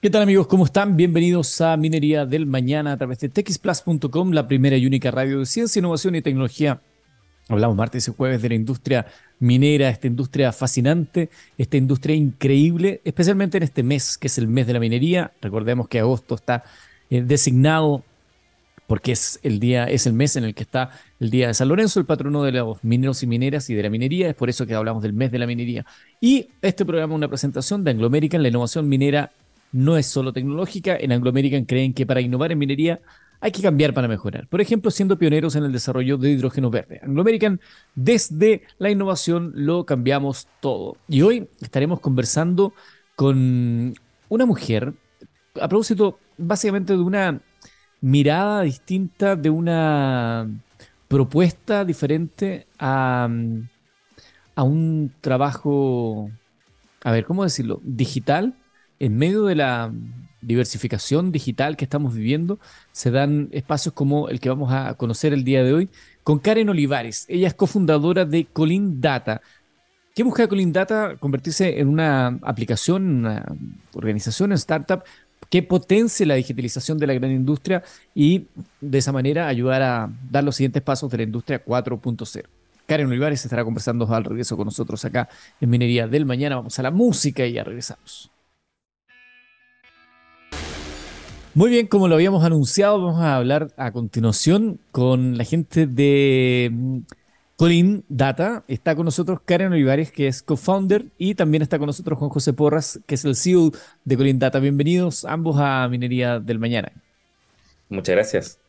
¿Qué tal amigos? ¿Cómo están? Bienvenidos a Minería del Mañana a través de texplus.com, la primera y única radio de ciencia, innovación y tecnología. Hablamos martes y jueves de la industria minera, esta industria fascinante, esta industria increíble, especialmente en este mes, que es el mes de la minería. Recordemos que agosto está eh, designado porque es el día, es el mes en el que está el día de San Lorenzo, el patrono de los mineros y mineras y de la minería. Es por eso que hablamos del mes de la minería. Y este programa es una presentación de Anglo American, la innovación minera no es solo tecnológica. En Anglo American creen que para innovar en minería hay que cambiar para mejorar. Por ejemplo, siendo pioneros en el desarrollo de hidrógeno verde. Anglo American, desde la innovación lo cambiamos todo. Y hoy estaremos conversando con una mujer, a propósito básicamente de una mirada distinta, de una propuesta diferente a, a un trabajo, a ver, ¿cómo decirlo? Digital en medio de la diversificación digital que estamos viviendo, se dan espacios como el que vamos a conocer el día de hoy con Karen Olivares. Ella es cofundadora de Colin Data. ¿Qué busca Colin Data? Convertirse en una aplicación, una organización, en startup que potencie la digitalización de la gran industria y de esa manera ayudar a dar los siguientes pasos de la industria 4.0. Karen Olivares estará conversando al regreso con nosotros acá en Minería del Mañana. Vamos a la música y ya regresamos. Muy bien, como lo habíamos anunciado, vamos a hablar a continuación con la gente de mm, Colin Data. Está con nosotros Karen Olivares, que es co-founder, y también está con nosotros Juan José Porras, que es el CEO de Colin Data. Bienvenidos ambos a Minería del Mañana. Muchas gracias.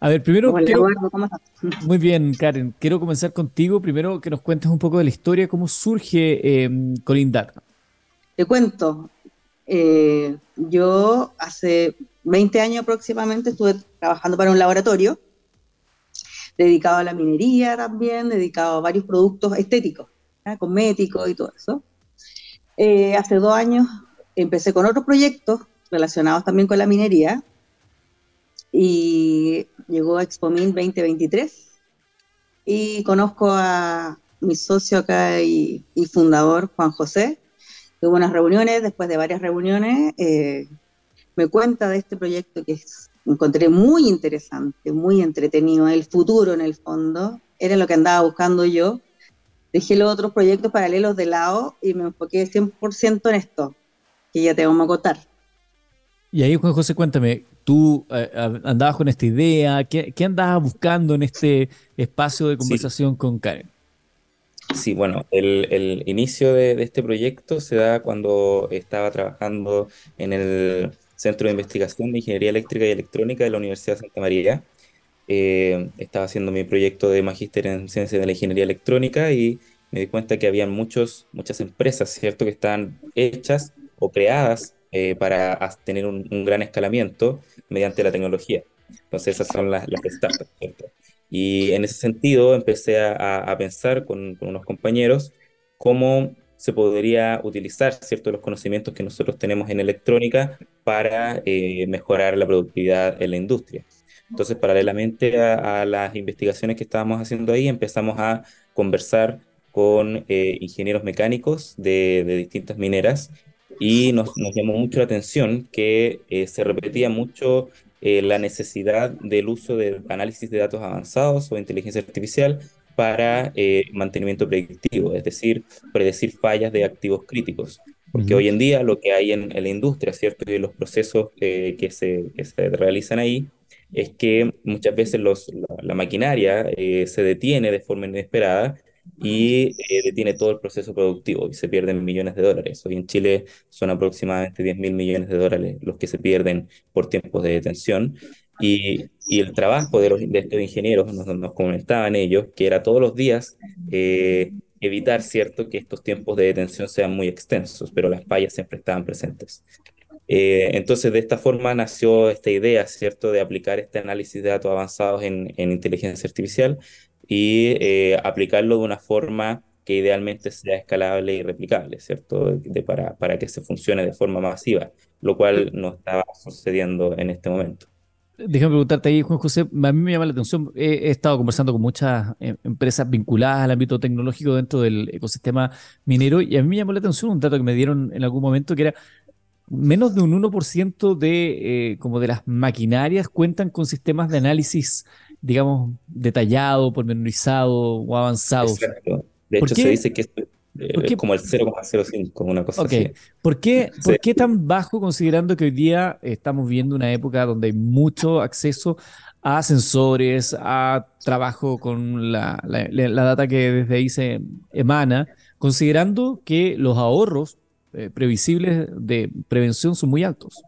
A ver, primero Muy bien, Karen. Quiero comenzar contigo. Primero que nos cuentes un poco de la historia, cómo surge eh, Colin Data. Te cuento. Eh, yo hace 20 años aproximadamente estuve trabajando para un laboratorio dedicado a la minería también, dedicado a varios productos estéticos, cosméticos y todo eso. Eh, hace dos años empecé con otros proyectos relacionados también con la minería y llegó a Expomin 2023 y conozco a mi socio acá y fundador, Juan José, tuve unas reuniones, después de varias reuniones, eh, me cuenta de este proyecto que encontré muy interesante, muy entretenido, el futuro en el fondo, era lo que andaba buscando yo. Dejé los otros proyectos paralelos de lado y me enfoqué 100% en esto, que ya te vamos a contar. Y ahí, Juan José, cuéntame, tú eh, andabas con esta idea, ¿qué, andabas buscando en este espacio de conversación con Karen? Sí, bueno, el, inicio de, este proyecto se da cuando estaba trabajando en el Centro de Investigación de Ingeniería Eléctrica y Electrónica de la Universidad de Santa María. Eh, estaba haciendo mi proyecto de magíster en Ciencias de la Ingeniería Electrónica y me di cuenta que había muchos, muchas empresas, ¿cierto?, que están hechas o creadas eh, para tener un, gran escalamiento mediante la tecnología. Entonces esas son las, las startups, ¿cierto? Y en ese sentido empecé a, pensar con, unos compañeros cómo se podría utilizar ciertos los conocimientos que nosotros tenemos en electrónica para eh, mejorar la productividad en la industria. Entonces, paralelamente a, las investigaciones que estábamos haciendo ahí, empezamos a conversar con eh, ingenieros mecánicos de, distintas mineras y nos, llamó mucho la atención que eh, se repetía mucho eh, la necesidad del uso de análisis de datos avanzados o inteligencia artificial para eh, mantenimiento predictivo, es decir, predecir fallas de activos críticos. Porque hoy en día lo que hay en, la industria, ¿cierto? Y los procesos que, se, que, se, realizan ahí, es que muchas veces los, la, maquinaria eh, se detiene de forma inesperada y eh, detiene todo el proceso productivo y se pierden millones de dólares. Hoy en Chile son aproximadamente 10 mil millones de dólares los que se pierden por tiempos de detención. Y, y el trabajo de, los, de estos ingenieros, nos, nos, comentaban ellos, que era todos los días eh, evitar, ¿cierto?, que estos tiempos de detención sean muy extensos, pero las fallas siempre estaban presentes. Eh, entonces, de esta forma nació esta idea, ¿cierto?, de aplicar este análisis de datos avanzados en, en inteligencia artificial y eh, aplicarlo de una forma que idealmente sea escalable y replicable, ¿cierto? De, para, para que se funcione de forma masiva, lo cual no estaba sucediendo en este momento. Déjame preguntarte ahí, Juan José, a mí me llama la atención, he, estado conversando con muchas eh, empresas vinculadas al ámbito tecnológico dentro del ecosistema minero y a mí me llamó la atención un dato que me dieron en algún momento que era menos de un 1% de, eh, como de las maquinarias cuentan con sistemas de análisis, digamos, detallado, pormenorizado o avanzados. Exacto. De hecho, se dice que es, eh, como el 0,05, una cosa así. ¿Por qué, ¿Por qué tan bajo considerando que hoy día estamos viviendo una época donde hay mucho acceso a sensores, a trabajo con la, la data que desde ahí se emana, considerando que los ahorros eh, previsibles de prevención son muy altos.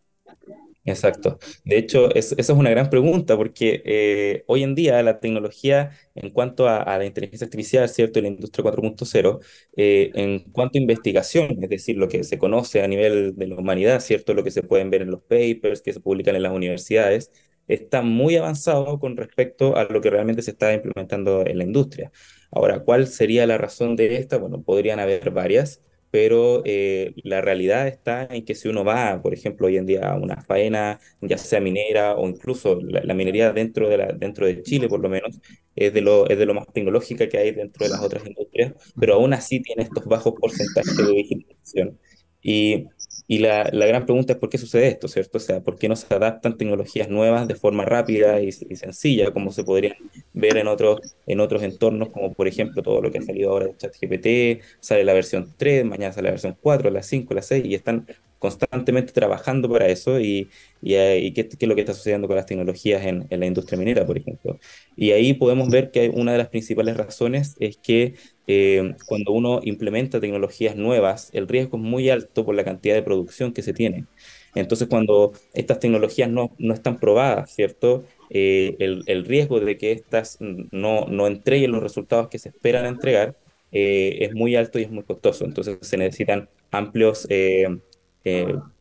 Exacto. De hecho, esa es una gran pregunta porque eh, hoy en día la tecnología en cuanto a, la inteligencia artificial, ¿cierto? Y la industria 4.0, eh, en cuanto a investigación, es decir, lo que se conoce a nivel de la humanidad, ¿cierto? Lo que se pueden ver en los papers que se publican en las universidades, está muy avanzado con respecto a lo que realmente se está implementando en la industria. Ahora, ¿cuál sería la razón de esta? Bueno, podrían haber varias pero eh, la realidad está en que si uno va, por ejemplo, hoy en día a una faena, ya sea minera o incluso la, minería dentro de, la, dentro de Chile, por lo menos, es de lo, es de lo más tecnológica que hay dentro de las otras industrias, pero aún así tiene estos bajos porcentajes de digitalización. Y y la, gran pregunta es por qué sucede esto, ¿cierto? O sea, ¿por qué no se adaptan tecnologías nuevas de forma rápida y, sencilla, como se podrían ver en otros, en otros entornos, como por ejemplo todo lo que ha salido ahora de ChatGPT, sale la versión 3, mañana sale la versión 4, la 5, la 6, y están constantemente trabajando para eso y, y, eh, qué, es lo que está sucediendo con las tecnologías en, en, la industria minera, por ejemplo. Y ahí podemos ver que una de las principales razones es que eh, cuando uno implementa tecnologías nuevas, el riesgo es muy alto por la cantidad de producción que se tiene. Entonces, cuando estas tecnologías no, no están probadas, ¿cierto? Eh, el, el, riesgo de que estas no, no entreguen los resultados que se esperan entregar es muy alto y es muy costoso. Entonces, se necesitan amplios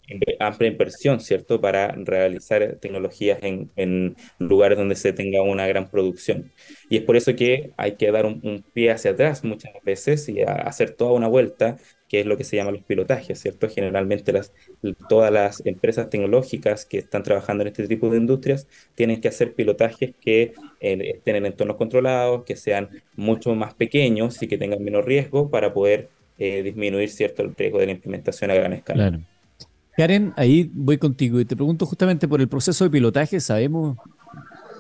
eh, amplia inversión, ¿cierto?, para realizar tecnologías en, en, lugares donde se tenga una gran producción. Y es por eso que hay que dar un, pie hacia atrás muchas veces y hacer toda una vuelta, que es lo que se llama los pilotajes, ¿cierto? Generalmente las, todas las empresas tecnológicas que están trabajando en este tipo de industrias tienen que hacer pilotajes que eh, estén en entornos controlados, que sean mucho más pequeños y que tengan menos riesgo para poder eh, disminuir, ¿cierto?, el riesgo de la implementación a gran escala. Claro. Karen, ahí voy contigo y te pregunto justamente por el proceso de pilotaje. Sabemos,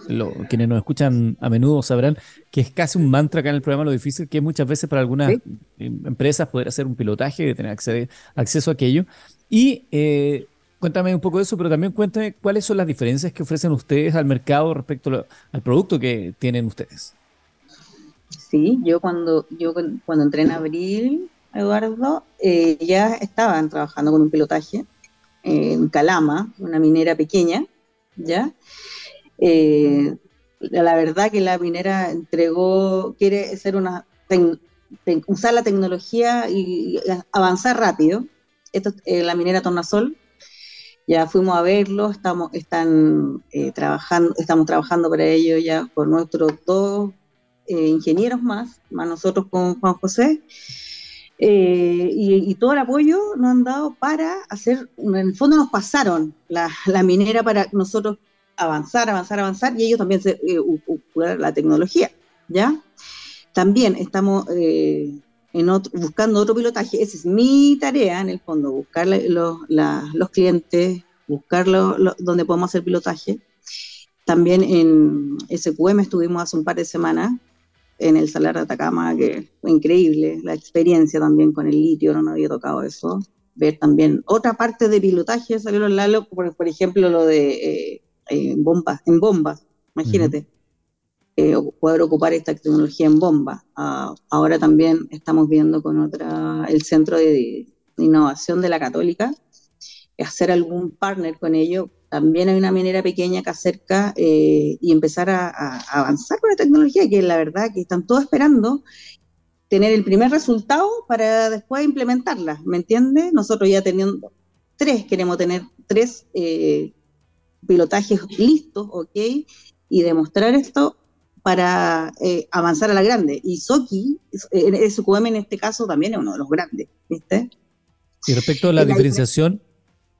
lo, quienes nos escuchan a menudo sabrán que es casi un mantra acá en el programa lo difícil que es muchas veces para algunas em, empresas poder hacer un pilotaje, tener acceso a aquello. Y eh, cuéntame un poco de eso, pero también cuéntame cuáles son las diferencias que ofrecen ustedes al mercado respecto al producto que tienen ustedes. Sí, yo cuando, yo cuando entré en abril, Eduardo, eh, ya estaban trabajando con un pilotaje en Calama, una minera pequeña, ¿ya? Eh, la verdad que la minera entregó, quiere ser una, usar la tecnología y, avanzar rápido. Esto es la minera Tornasol. Ya fuimos a verlo, estamos, están, eh, trabajando, estamos trabajando para ello ya con nuestros dos eh, ingenieros más, más nosotros con Juan José. Eh, y, todo el apoyo nos han dado para hacer, en el fondo nos pasaron la, minera para nosotros avanzar, avanzar, avanzar, y ellos también se, eh, la tecnología, ¿ya? También estamos eh, en buscando otro pilotaje, esa es mi tarea en el fondo, buscar los, los clientes, buscar donde podemos hacer pilotaje. También en SQM estuvimos hace un par de semanas en el Salar de Atacama, que fue increíble, la experiencia también con el litio, no me había tocado eso. Ver también otra parte de pilotaje, salieron Lalo, por, por ejemplo, lo de eh, eh bombas, en bombas, imagínate. Eh, poder ocupar esta tecnología en bomba. Ah, ahora también estamos viendo con otra, el Centro de, Innovación de la Católica, hacer algún partner con ellos también hay una minera pequeña que acerca eh, y empezar a, avanzar con la tecnología, que la verdad que están todos esperando tener el primer resultado para después implementarla, ¿me entiendes? Nosotros ya teniendo tres, queremos tener tres eh, pilotajes listos, ¿ok? Y demostrar esto para eh, avanzar a la grande. Y Soki, SQM en este caso también es uno de los grandes, ¿viste? Y respecto a la diferenciación,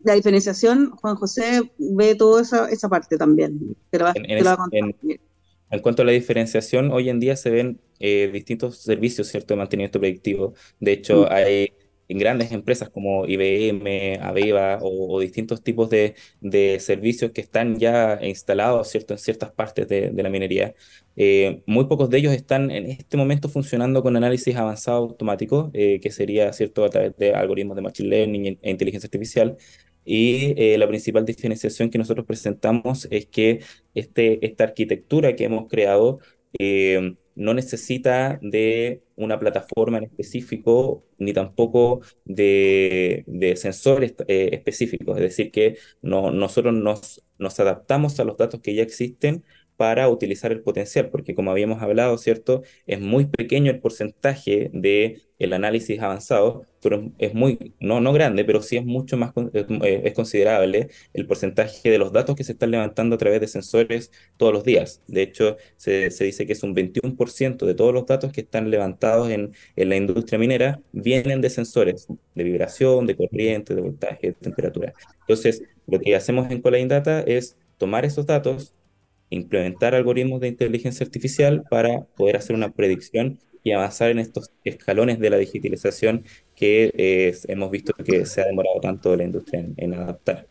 la diferenciación, Juan José ve toda esa, esa parte también. en, cuanto a la diferenciación, hoy en día se ven eh, distintos servicios, ¿cierto?, de mantenimiento predictivo. De hecho, mm. hay en grandes empresas como IBM, Aveva o, distintos tipos de, de, servicios que están ya instalados ¿cierto? en ciertas partes de, de la minería. Eh, muy pocos de ellos están en este momento funcionando con análisis avanzado automático, eh, que sería cierto a través de algoritmos de machine learning e inteligencia artificial. Y eh, la principal diferenciación que nosotros presentamos es que este, esta arquitectura que hemos creado no necesita de una plataforma en específico ni tampoco de, sensores eh, específicos. Es decir, que no, nosotros nos, nos adaptamos a los datos que ya existen para utilizar el potencial, porque como habíamos hablado, ¿cierto? Es muy pequeño el porcentaje de el análisis avanzado, pero es muy, no, no grande, pero sí es mucho más, eh, es considerable el porcentaje de los datos que se están levantando a través de sensores todos los días. De hecho, se, se dice que es un 21% de todos los datos que están levantados en, en la industria minera vienen de sensores de vibración, de corriente, de voltaje, de temperatura. Entonces, lo que hacemos en Colline Data es tomar esos datos, implementar algoritmos de inteligencia artificial para poder hacer una predicción y avanzar en estos escalones de la digitalización que eh, hemos visto que se ha demorado tanto la industria en, adaptar.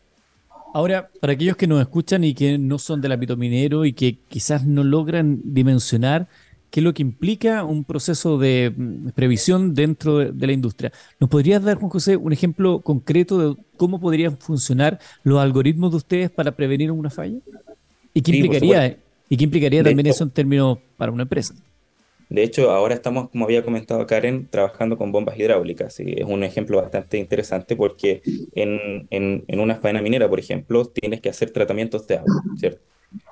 Ahora, para aquellos que nos escuchan y que no son del ámbito minero y que quizás no logran dimensionar qué es lo que implica un proceso de mm, previsión dentro de, la industria. ¿Nos podrías dar, Juan José, un ejemplo concreto de cómo podrían funcionar los algoritmos de ustedes para prevenir una falla? ¿Y qué implicaría, ¿y qué implicaría también eso en términos para una empresa? De hecho, ahora estamos, como había comentado Karen, trabajando con bombas hidráulicas. Y es un ejemplo bastante interesante porque en, en, en una faena minera, por ejemplo, tienes que hacer tratamientos de agua, ¿cierto?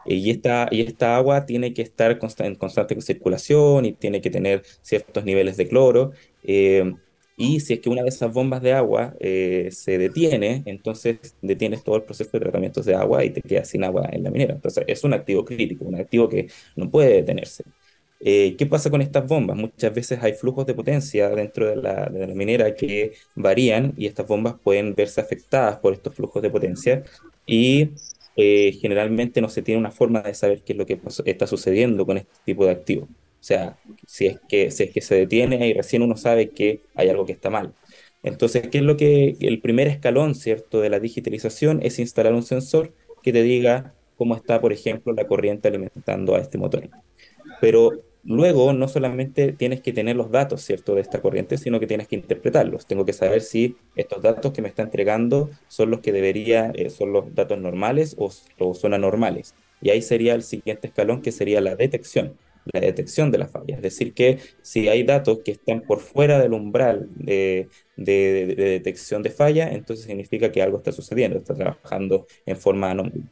Y esta, y esta agua tiene que estar en constante circulación y tiene que tener ciertos niveles de cloro. Eh, y si es que una de esas bombas de agua eh, se detiene, entonces detienes todo el proceso de tratamientos de agua y te quedas sin agua en la minera. Entonces es un activo crítico, un activo que no puede detenerse. Eh, ¿Qué pasa con estas bombas? Muchas veces hay flujos de potencia dentro de la, de la, minera que varían y estas bombas pueden verse afectadas por estos flujos de potencia y eh, generalmente no se tiene una forma de saber qué es lo que está sucediendo con este tipo de activos. O sea, si es que, si es que se detiene y recién uno sabe que hay algo que está mal. Entonces, ¿qué es lo que el primer escalón, ¿cierto?, de la digitalización es instalar un sensor que te diga cómo está, por ejemplo, la corriente alimentando a este motor. Pero luego no solamente tienes que tener los datos, ¿cierto?, de esta corriente, sino que tienes que interpretarlos. Tengo que saber si estos datos que me está entregando son los que debería, eh, son los datos normales o, o son anormales. Y ahí sería el siguiente escalón, que sería la detección la detección de la falla. Es decir, que si hay datos que están por fuera del umbral de, detección de falla, entonces significa que algo está sucediendo, está trabajando en forma anómala.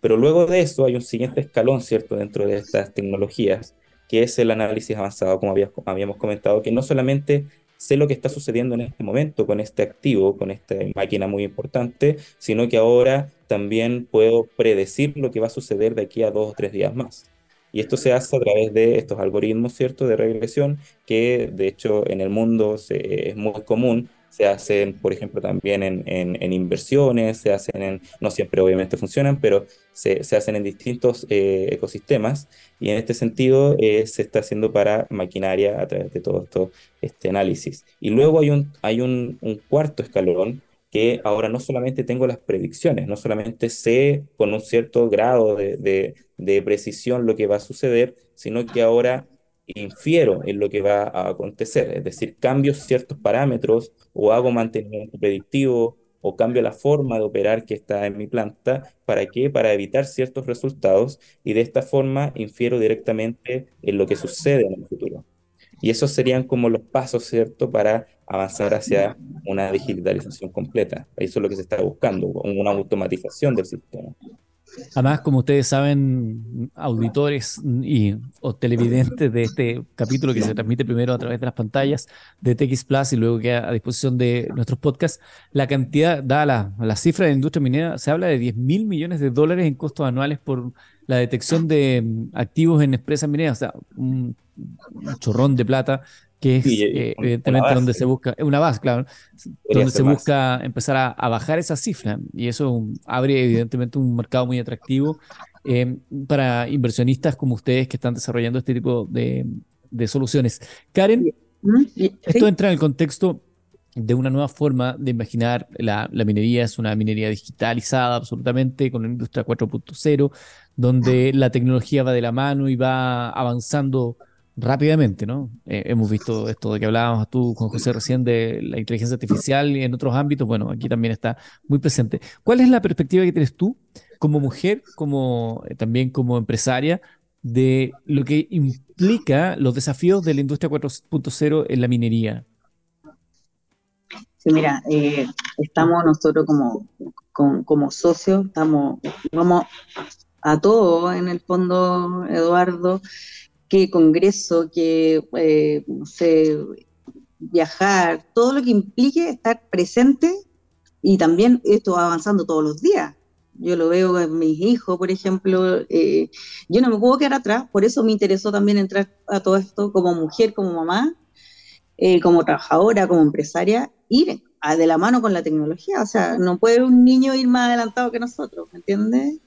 Pero luego de eso hay un siguiente escalón, ¿cierto?, dentro de estas tecnologías, que es el análisis avanzado, como habíamos comentado, que no solamente sé lo que está sucediendo en este momento con este activo, con esta máquina muy importante, sino que ahora también puedo predecir lo que va a suceder de aquí a dos o tres días más. Y esto se hace a través de estos algoritmos, ¿cierto?, de regresión, que de hecho en el mundo es muy común. Se hacen, por ejemplo, también en, en, inversiones, se hacen en, no siempre obviamente funcionan, pero se, se hacen en distintos eh, ecosistemas. Y en este sentido eh, se está haciendo para maquinaria a través de todo esto, este análisis. Y luego hay un, hay un, un cuarto escalón que ahora no solamente tengo las predicciones, no solamente sé con un cierto grado de, de, precisión lo que va a suceder, sino que ahora infiero en lo que va a acontecer, es decir, cambio ciertos parámetros o hago mantenimiento predictivo o cambio la forma de operar que está en mi planta, ¿para qué? Para evitar ciertos resultados y de esta forma infiero directamente en lo que sucede en el futuro. Y esos serían como los pasos, ¿cierto?, para avanzar hacia una digitalización completa. Eso es lo que se está buscando, una automatización del sistema. Además, como ustedes saben, auditores y o televidentes de este capítulo que se transmite primero a través de las pantallas de TX Plus y luego queda a disposición de nuestros podcasts, la cantidad, dada la, la cifra de la industria minera, se habla de 10 mil millones de dólares en costos anuales por la detección de activos en empresas mineras, o sea, un, chorrón de plata que es eh, evidentemente donde se busca, una base, claro, donde se busca empezar a, bajar esa cifra y eso abre evidentemente un mercado muy atractivo eh, para inversionistas como ustedes que están desarrollando este tipo de, de soluciones. Karen, esto entra en el contexto de una nueva forma de imaginar la, minería. Es una minería digitalizada absolutamente, con la industria 4.0, donde la tecnología va de la mano y va avanzando rápidamente, ¿no? Eh, hemos visto esto de que hablábamos tú, Juan José, recién de la inteligencia artificial y en otros ámbitos, bueno, aquí también está muy presente. ¿Cuál es la perspectiva que tienes tú como mujer, como eh, también como empresaria, de lo que implica los desafíos de la industria 4.0 en la minería? Sí, mira, eh, estamos nosotros como, como, socios, estamos, vamos a todo en el fondo, Eduardo, que congreso, que, eh, viajar, todo lo que implique estar presente y también esto va avanzando todos los días. Yo lo veo en mis hijos, por ejemplo. Eh, yo no me puedo quedar atrás, por eso me interesó también entrar a todo esto como mujer, como mamá, eh, como trabajadora, como empresaria, ir de la mano con la tecnología. O sea, no puede un niño ir más adelantado que nosotros, ¿me entiendes?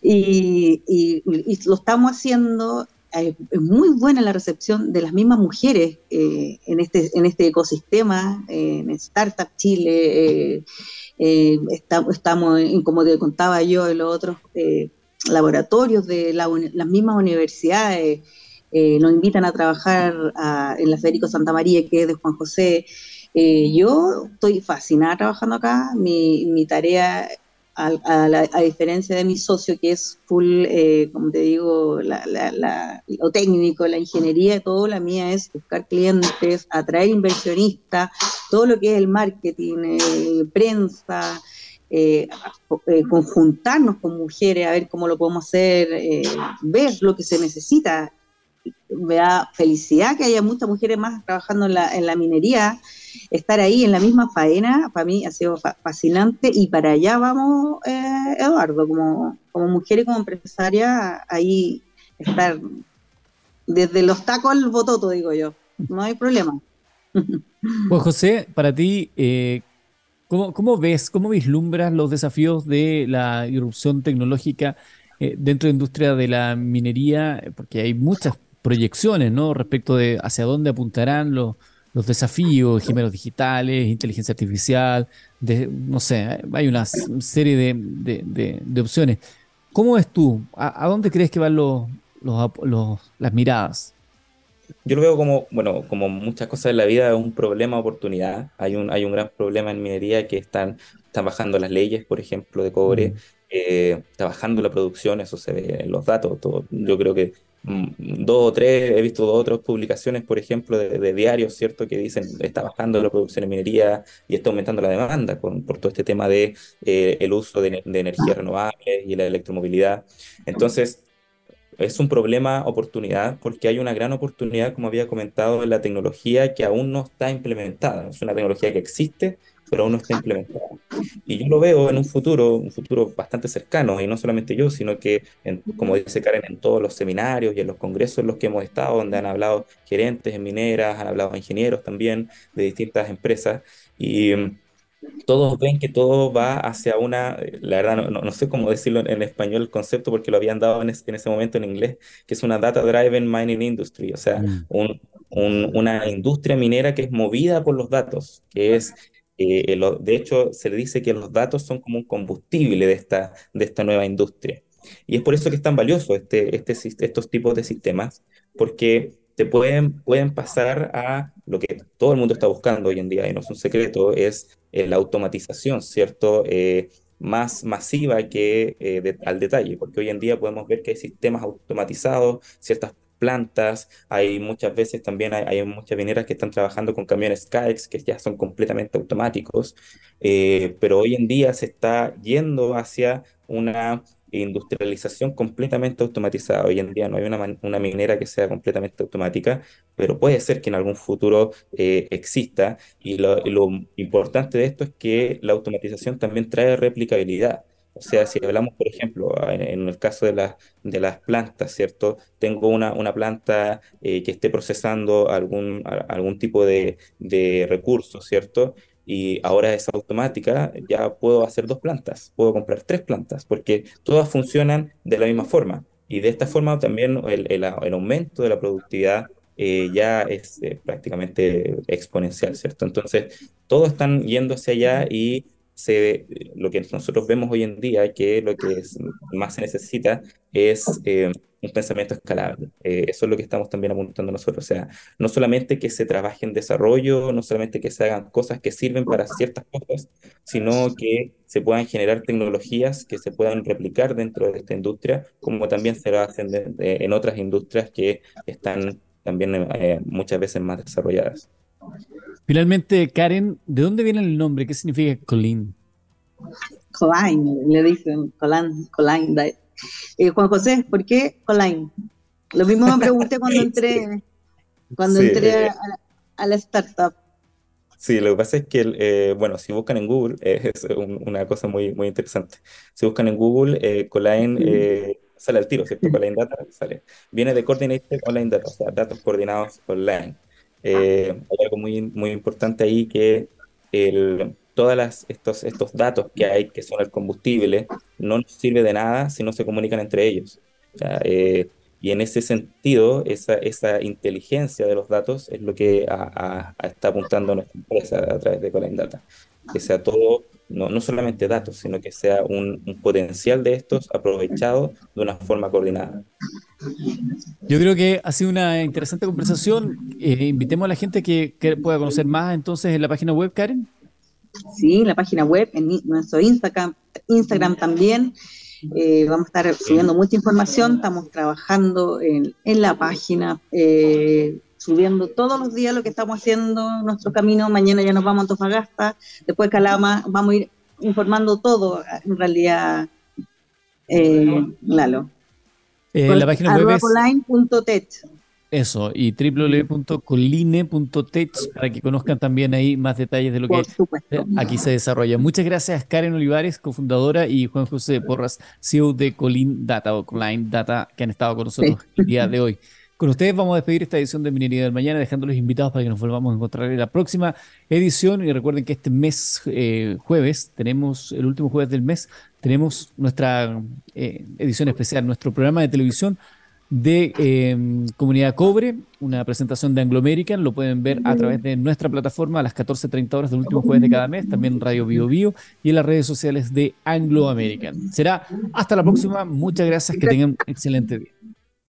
Y, lo estamos haciendo. Eh, es muy buena la recepción de las mismas mujeres eh, en, este, en este ecosistema, en Startup Chile. estamos, como te contaba yo, en los otros laboratorios de las mismas universidades. Eh, nos invitan a trabajar en la Federico Santa María, que es de Juan José. Eh, yo estoy fascinada trabajando acá. Mi, tarea, a, diferencia de mi socio, que es full, eh, como te digo, lo técnico, la ingeniería, todo, la mía es buscar clientes, atraer inversionistas, todo lo que es el marketing, prensa. conjuntarnos con mujeres a ver cómo lo podemos hacer, ver lo que se necesita me da felicidad que haya muchas mujeres más trabajando en la, en la minería, estar ahí en la misma faena, para mí ha sido fascinante y para allá vamos, eh, Eduardo, como, como mujer y como empresaria, ahí estar desde los tacos al bototo, digo yo, no hay problema. Pues José, para ti, eh, ¿cómo, ¿cómo, ves, cómo vislumbras los desafíos de la irrupción tecnológica eh, dentro de la industria de la minería? Porque hay muchas proyecciones, ¿no? Respecto de hacia dónde apuntarán los, los desafíos, gemelos digitales, inteligencia artificial, de, no sé, hay una serie de, opciones. ¿Cómo ves tú? ¿A, dónde crees que van los, las miradas? Yo lo veo como, bueno, como muchas cosas en la vida, es un problema oportunidad. Hay un, hay un gran problema en minería que están, están bajando las leyes, por ejemplo, de cobre, mm. eh, está bajando la producción, eso se ve en los datos. Todo. Yo creo que dos o tres, he visto dos o tres publicaciones, por ejemplo, de, diarios, ¿cierto?, que dicen está bajando la producción en minería y está aumentando la demanda por todo este tema de eh, el uso de, de energías renovables y la electromovilidad. Entonces, es un problema oportunidad porque hay una gran oportunidad, como había comentado, en la tecnología que aún no está implementada. Es una tecnología que existe, pero aún no está implementada. Y yo lo veo en un futuro, un futuro bastante cercano, y no solamente yo, sino que, como dice Karen, en todos los seminarios y en los congresos en los que hemos estado, donde han hablado gerentes en mineras, han hablado ingenieros también de distintas empresas, y mm, todos ven que todo va hacia una, la verdad no, no, sé cómo decirlo en, español el concepto porque lo habían dado en, en, ese momento en inglés, que es una data driven mining industry, o sea, mm. un, un, una industria minera que es movida por los datos, que es eh, de hecho, se le dice que los datos son como un combustible de esta, de esta nueva industria. Y es por eso que es tan valioso este, este, estos tipos de sistemas, porque te pueden, pueden pasar a lo que todo el mundo está buscando hoy en día, y no es un secreto, es eh, la automatización, ¿cierto? Eh, más masiva que al detalle, porque hoy en día podemos ver que hay sistemas automatizados, ciertas plantas, hay muchas veces también hay, muchas mineras que están trabajando con camiones Skyx que ya son completamente automáticos, eh, pero hoy en día se está yendo hacia una industrialización completamente automatizada. Hoy en día no hay una, una minera que sea completamente automática, pero puede ser que en algún futuro eh, exista. Y lo importante de esto es que la automatización también trae replicabilidad. O sea, si hablamos, por ejemplo, en, el caso de, la, de las plantas, ¿cierto? Tengo una, una planta eh, que esté procesando algún, algún tipo de, de recurso, ¿cierto? Y ahora es automática, ya puedo hacer dos plantas, puedo comprar tres plantas, porque todas funcionan de la misma forma. Y de esta forma también el, el, el aumento de la productividad eh, ya es eh, prácticamente exponencial, ¿cierto? Entonces, todos están yendo hacia allá y se, lo que nosotros vemos hoy en día, que lo que más se necesita es eh, un pensamiento escalable. Eh, eso es lo que estamos también apuntando nosotros. O sea, no solamente que se trabaje en desarrollo, no solamente que se hagan cosas que sirven para ciertas cosas, sino que se puedan generar tecnologías que se puedan replicar dentro de esta industria, como también se lo hacen en otras industrias que están también eh, muchas veces más desarrolladas. Finalmente, Karen, ¿de dónde viene el nombre? ¿Qué significa Colin? Colin, le dicen Colin, Colin. Eh, Juan José, ¿por qué Colin? Lo mismo me pregunté cuando entré, cuando entré eh, a, la startup. Sí, lo que pasa es que, eh, bueno, si buscan en Google, es una cosa muy, muy interesante. Si buscan en Google, eh, Colline sale al tiro, ¿cierto? Colline Data sale. Viene de Coordinated Online Data, o sea, datos coordinados online. Eh, hay algo muy, muy importante ahí que el, todos estos, estos datos que hay, que son el combustible, no nos sirve de nada si no se comunican entre ellos. Eh, y en ese sentido, esa, esa inteligencia de los datos es lo que está apuntando nuestra empresa a través de Colline Data. Que sea todo, no, no solamente datos, sino que sea un, un potencial de estos aprovechado de una forma coordinada. Yo creo que ha sido una interesante conversación. Eh, invitemos a la gente que, pueda conocer más entonces en la página web, Karen. Sí, la página web, en nuestro Instagram, Instagram también. Eh, vamos a estar subiendo mucha información, estamos trabajando en, la página, eh, subiendo todos los días lo que estamos haciendo, nuestro camino. Mañana ya nos vamos a Antofagasta, después Calama, vamos a ir informando todo, en realidad, Lalo. Eh, la página web es. Eso, y www.coline.tech para que conozcan también ahí más detalles de lo que aquí se desarrolla. Muchas gracias, Karen Olivares, cofundadora, y Juan José Porras, CEO de Colin Data o Coline Data, que han estado con nosotros el día de hoy. Con ustedes vamos a despedir esta edición de Minería del Mañana, dejándolos invitados para que nos volvamos a encontrar en la próxima edición. Y recuerden que este mes, eh, jueves, tenemos el último jueves del mes, tenemos nuestra eh, edición especial, nuestro programa de televisión de em, Comunidad Cobre, una presentación de Anglo American, lo pueden ver a través de nuestra plataforma a las 14.30 horas del último jueves de cada mes, también Radio Bio Bio y en las redes sociales de Anglo American. Será hasta la próxima, muchas gracias, que tengan un excelente día.